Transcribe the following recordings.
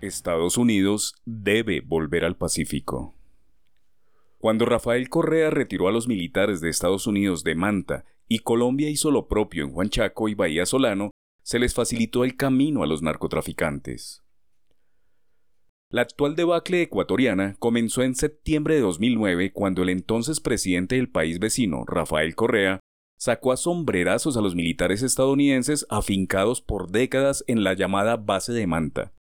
Estados Unidos debe volver al Pacífico. Cuando Rafael Correa retiró a los militares de Estados Unidos de Manta y Colombia hizo lo propio en Huanchaco y Bahía Solano, se les facilitó el camino a los narcotraficantes. La actual debacle ecuatoriana comenzó en septiembre de 2009 cuando el entonces presidente del país vecino, Rafael Correa, sacó a sombrerazos a los militares estadounidenses afincados por décadas en la llamada base de Manta.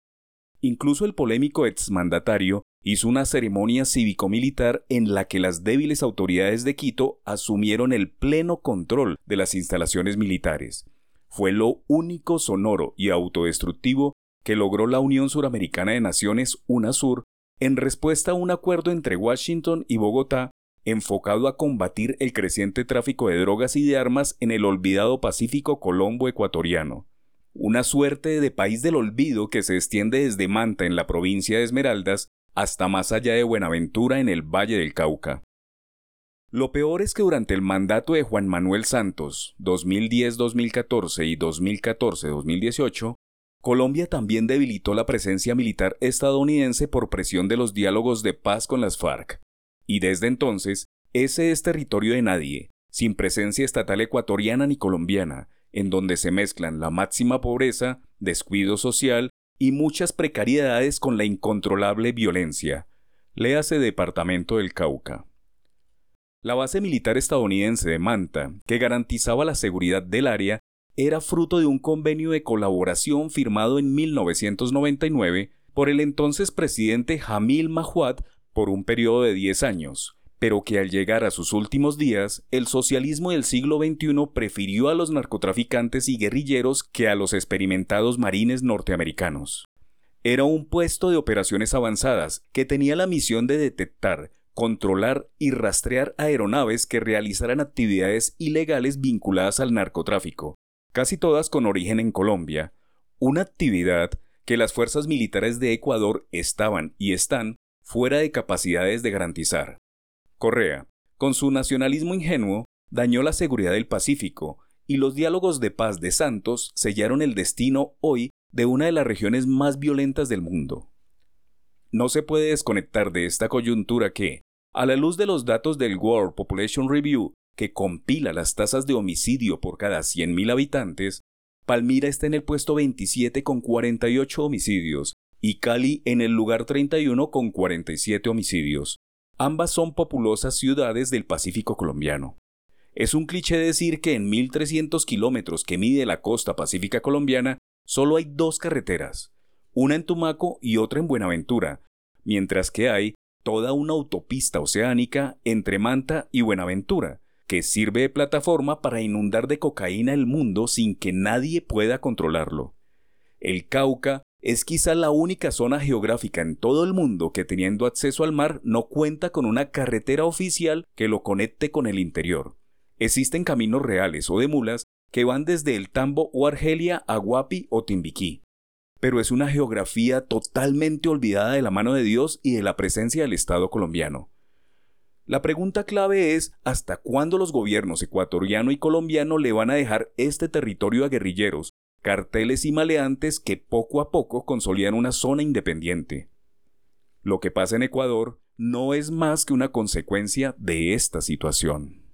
Incluso el polémico exmandatario hizo una ceremonia cívico-militar en la que las débiles autoridades de Quito asumieron el pleno control de las instalaciones militares. Fue lo único sonoro y autodestructivo que logró la Unión Suramericana de Naciones, UNASUR, en respuesta a un acuerdo entre Washington y Bogotá enfocado a combatir el creciente tráfico de drogas y de armas en el olvidado Pacífico Colombo ecuatoriano una suerte de país del olvido que se extiende desde Manta en la provincia de Esmeraldas hasta más allá de Buenaventura en el Valle del Cauca. Lo peor es que durante el mandato de Juan Manuel Santos, 2010-2014 y 2014-2018, Colombia también debilitó la presencia militar estadounidense por presión de los diálogos de paz con las FARC. Y desde entonces, ese es territorio de nadie, sin presencia estatal ecuatoriana ni colombiana, en donde se mezclan la máxima pobreza, descuido social y muchas precariedades con la incontrolable violencia. Léase Departamento del Cauca. La base militar estadounidense de Manta, que garantizaba la seguridad del área, era fruto de un convenio de colaboración firmado en 1999 por el entonces presidente Jamil Mahuad por un periodo de 10 años, pero que al llegar a sus últimos días, el socialismo del siglo XXI prefirió a los narcotraficantes y guerrilleros que a los experimentados marines norteamericanos. Era un puesto de operaciones avanzadas que tenía la misión de detectar, controlar y rastrear aeronaves que realizaran actividades ilegales vinculadas al narcotráfico, casi todas con origen en Colombia, una actividad que las fuerzas militares de Ecuador estaban y están fuera de capacidades de garantizar. Correa, con su nacionalismo ingenuo, dañó la seguridad del Pacífico, y los diálogos de paz de Santos sellaron el destino hoy de una de las regiones más violentas del mundo. No se puede desconectar de esta coyuntura que, a la luz de los datos del World Population Review, que compila las tasas de homicidio por cada 100.000 habitantes, Palmira está en el puesto 27 con 48 homicidios y Cali en el lugar 31 con 47 homicidios. Ambas son populosas ciudades del Pacífico colombiano. Es un cliché decir que en 1.300 kilómetros que mide la costa pacífica colombiana solo hay dos carreteras, una en Tumaco y otra en Buenaventura, mientras que hay toda una autopista oceánica entre Manta y Buenaventura, que sirve de plataforma para inundar de cocaína el mundo sin que nadie pueda controlarlo. El Cauca es quizá la única zona geográfica en todo el mundo que teniendo acceso al mar no cuenta con una carretera oficial que lo conecte con el interior. Existen caminos reales o de mulas que van desde el Tambo o Argelia a Guapi o Timbiquí. Pero es una geografía totalmente olvidada de la mano de Dios y de la presencia del Estado colombiano. La pregunta clave es hasta cuándo los gobiernos ecuatoriano y colombiano le van a dejar este territorio a guerrilleros carteles y maleantes que poco a poco consolidan una zona independiente. Lo que pasa en Ecuador no es más que una consecuencia de esta situación.